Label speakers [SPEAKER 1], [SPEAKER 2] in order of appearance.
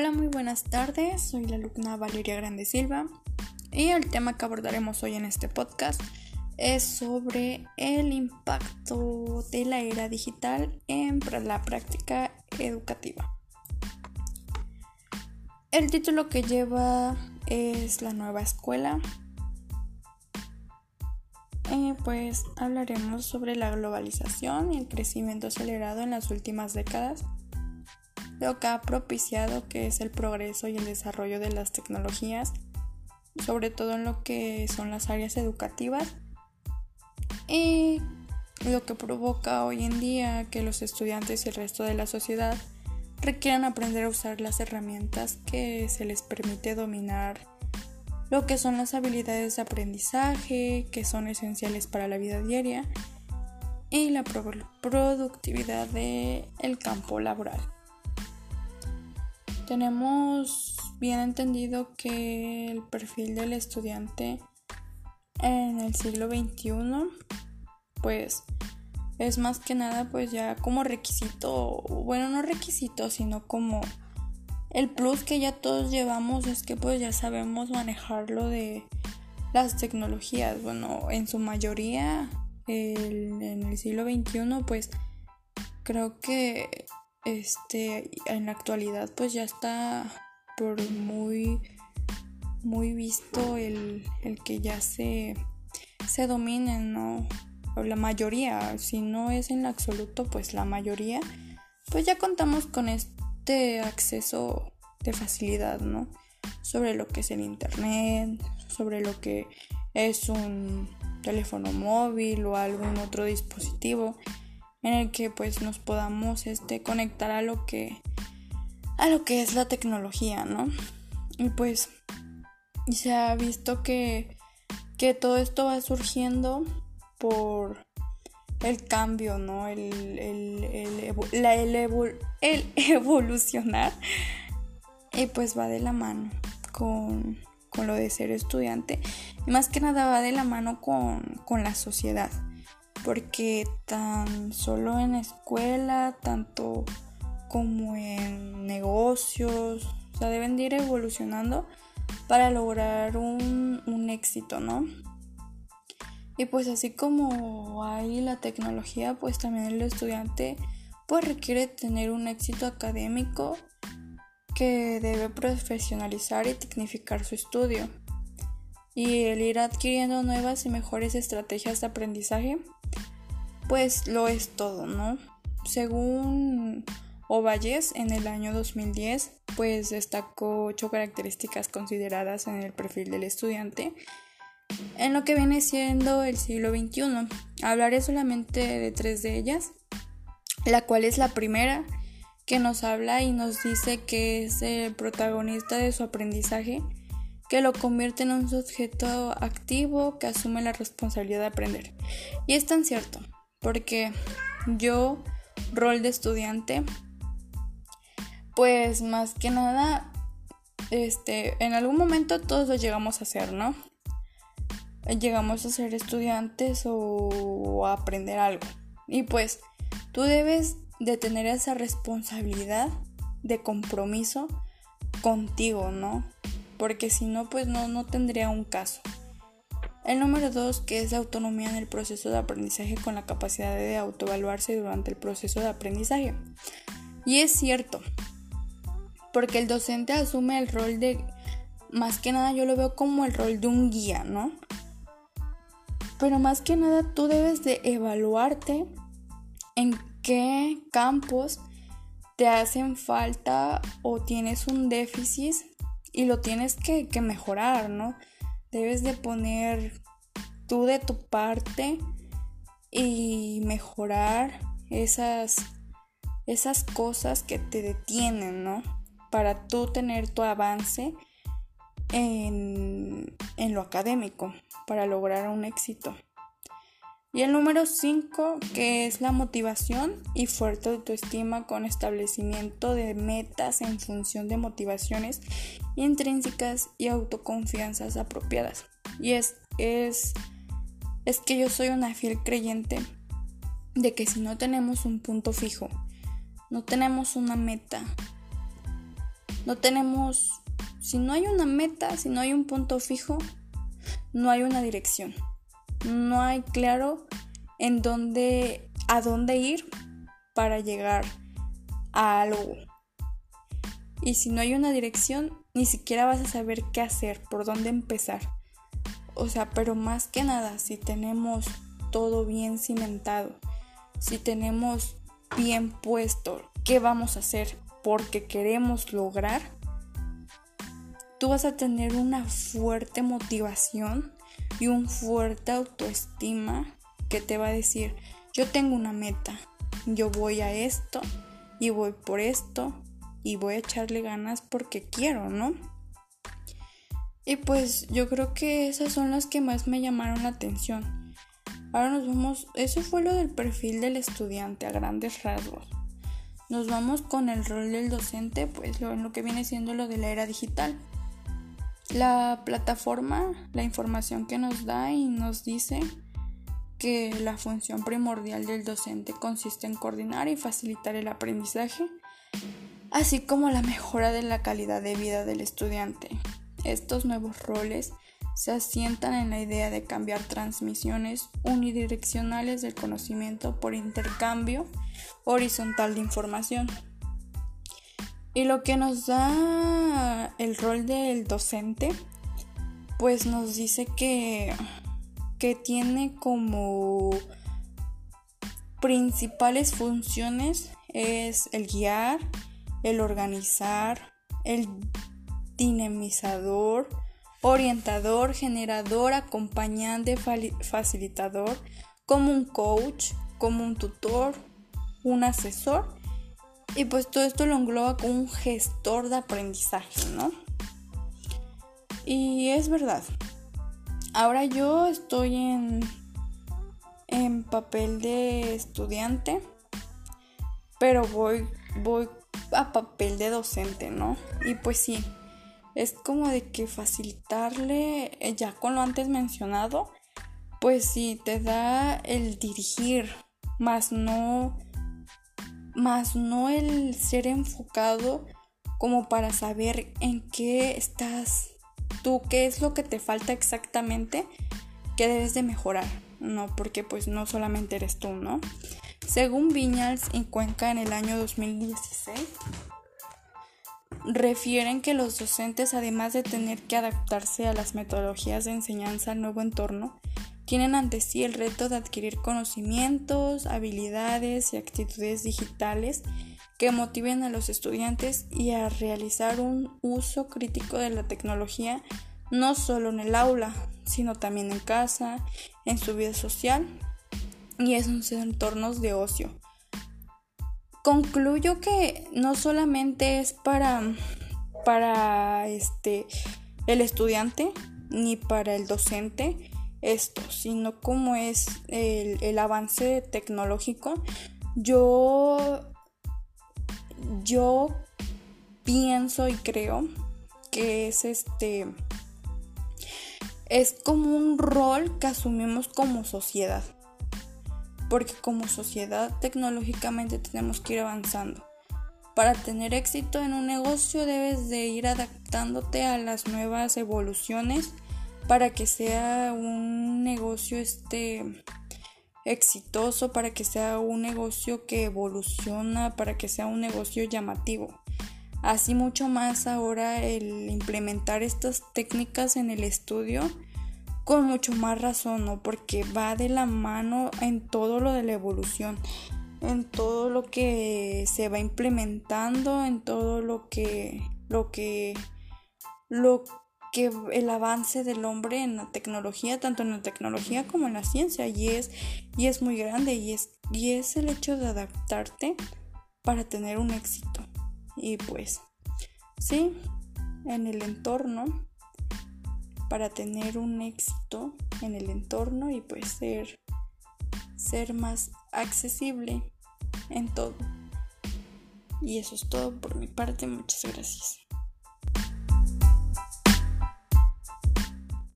[SPEAKER 1] Hola, muy buenas tardes. Soy la alumna Valeria Grande Silva y el tema que abordaremos hoy en este podcast es sobre el impacto de la era digital en la práctica educativa. El título que lleva es La nueva escuela. Pues hablaremos sobre la globalización y el crecimiento acelerado en las últimas décadas lo que ha propiciado que es el progreso y el desarrollo de las tecnologías, sobre todo en lo que son las áreas educativas, y lo que provoca hoy en día que los estudiantes y el resto de la sociedad requieran aprender a usar las herramientas que se les permite dominar lo que son las habilidades de aprendizaje que son esenciales para la vida diaria y la productividad del campo laboral. Tenemos bien entendido que el perfil del estudiante en el siglo XXI pues es más que nada pues ya como requisito, bueno no requisito, sino como el plus que ya todos llevamos es que pues ya sabemos manejarlo de las tecnologías. Bueno, en su mayoría en el siglo XXI pues creo que este en la actualidad pues ya está por muy muy visto el, que ya se se dominen no o la mayoría si no es en absoluto pues la mayoría pues ya contamos con este acceso de facilidad no sobre lo que es el internet sobre lo que es un teléfono móvil o algún otro dispositivo en el que pues nos podamos este, conectar a lo que a lo que es la tecnología, ¿no? Y pues se ha visto que, que todo esto va surgiendo por el cambio, ¿no? El, el, el, el, el evolucionar. Y pues va de la mano con, con, lo de ser estudiante. Y más que nada va de la mano con, con la sociedad porque tan solo en escuela, tanto como en negocios, o sea, deben de ir evolucionando para lograr un, un éxito, ¿no? Y pues así como hay la tecnología, pues también el estudiante pues requiere tener un éxito académico que debe profesionalizar y tecnificar su estudio. Y el ir adquiriendo nuevas y mejores estrategias de aprendizaje pues lo es todo, ¿no? Según Ovalles, en el año 2010, pues destacó ocho características consideradas en el perfil del estudiante en lo que viene siendo el siglo XXI. Hablaré solamente de tres de ellas, la cual es la primera que nos habla y nos dice que es el protagonista de su aprendizaje, que lo convierte en un sujeto activo que asume la responsabilidad de aprender. Y es tan cierto porque yo, rol de estudiante, pues más que nada, este, en algún momento todos lo llegamos a hacer, ¿no? Llegamos a ser estudiantes o a aprender algo. Y pues tú debes de tener esa responsabilidad de compromiso contigo, ¿no? Porque si no, pues no, no tendría un caso. El número dos, que es la autonomía en el proceso de aprendizaje con la capacidad de autoevaluarse durante el proceso de aprendizaje. Y es cierto, porque el docente asume el rol de, más que nada yo lo veo como el rol de un guía, ¿no? Pero más que nada tú debes de evaluarte en qué campos te hacen falta o tienes un déficit y lo tienes que, que mejorar, ¿no? Debes de poner tú de tu parte y mejorar esas, esas cosas que te detienen, ¿no? Para tú tener tu avance en, en lo académico, para lograr un éxito. Y el número 5, que es la motivación y fuerte autoestima con establecimiento de metas en función de motivaciones intrínsecas y autoconfianzas apropiadas. Y es, es, es que yo soy una fiel creyente de que si no tenemos un punto fijo, no tenemos una meta no tenemos, si no hay una meta, si no hay un punto fijo, no hay una dirección. No hay claro en dónde, a dónde ir para llegar a algo. Y si no hay una dirección, ni siquiera vas a saber qué hacer, por dónde empezar. O sea, pero más que nada, si tenemos todo bien cimentado, si tenemos bien puesto qué vamos a hacer porque queremos lograr, tú vas a tener una fuerte motivación y un fuerte autoestima que te va a decir, yo tengo una meta, yo voy a esto y voy por esto y voy a echarle ganas porque quiero, ¿no? Y pues yo creo que esas son las que más me llamaron la atención. Ahora nos vamos, eso fue lo del perfil del estudiante a grandes rasgos. Nos vamos con el rol del docente, pues lo, lo que viene siendo lo de la era digital. La plataforma, la información que nos da y nos dice que la función primordial del docente consiste en coordinar y facilitar el aprendizaje, así como la mejora de la calidad de vida del estudiante. Estos nuevos roles se asientan en la idea de cambiar transmisiones unidireccionales del conocimiento por intercambio horizontal de información. Y lo que nos da el rol del docente, pues nos dice que que tiene como principales funciones es el guiar, el organizar, el dinamizador, orientador, generador, acompañante, facilitador, como un coach, como un tutor, un asesor. Y pues todo esto lo engloba como un gestor de aprendizaje, ¿no? Y es verdad, Ahora yo estoy en, en papel de estudiante, pero voy, voy a papel de docente, ¿no? Y pues sí, es como de que facilitarle, eh, ya con lo antes mencionado, pues sí, te da el dirigir, más no, más no el ser enfocado como para saber en qué estás tú qué es lo que te falta exactamente que debes de mejorar, ¿no? Porque pues no solamente eres tú, ¿no? Según Viñals en Cuenca en el año 2016, refieren que los docentes, además de tener que adaptarse a las metodologías de enseñanza al nuevo entorno, tienen ante sí el reto de adquirir conocimientos, habilidades y actitudes digitales que motiven a los estudiantes y a realizar un uso crítico de la tecnología no solo en el aula, sino también en casa, en su vida social y en sus entornos de ocio. Concluyo que no solamente es para, para este, el estudiante ni para el docente esto, sino como es el, el avance tecnológico. Yo yo pienso y creo que es este es como un rol que asumimos como sociedad. Porque como sociedad tecnológicamente tenemos que ir avanzando. Para tener éxito en un negocio debes de ir adaptándote a las nuevas evoluciones para que sea un negocio este exitoso, para que sea un negocio que evoluciona, para que sea un negocio llamativo. Así mucho más ahora el implementar estas técnicas en el estudio con mucho más razón, ¿no? Porque va de la mano en todo lo de la evolución, en todo lo que se va implementando, en todo lo que lo que lo que el avance del hombre en la tecnología, tanto en la tecnología como en la ciencia, y es, y es muy grande, y es, y es el hecho de adaptarte para tener un éxito. Y pues, sí, en el entorno, para tener un éxito en el entorno y pues ser, ser más accesible en todo. Y eso es todo por mi parte, muchas gracias.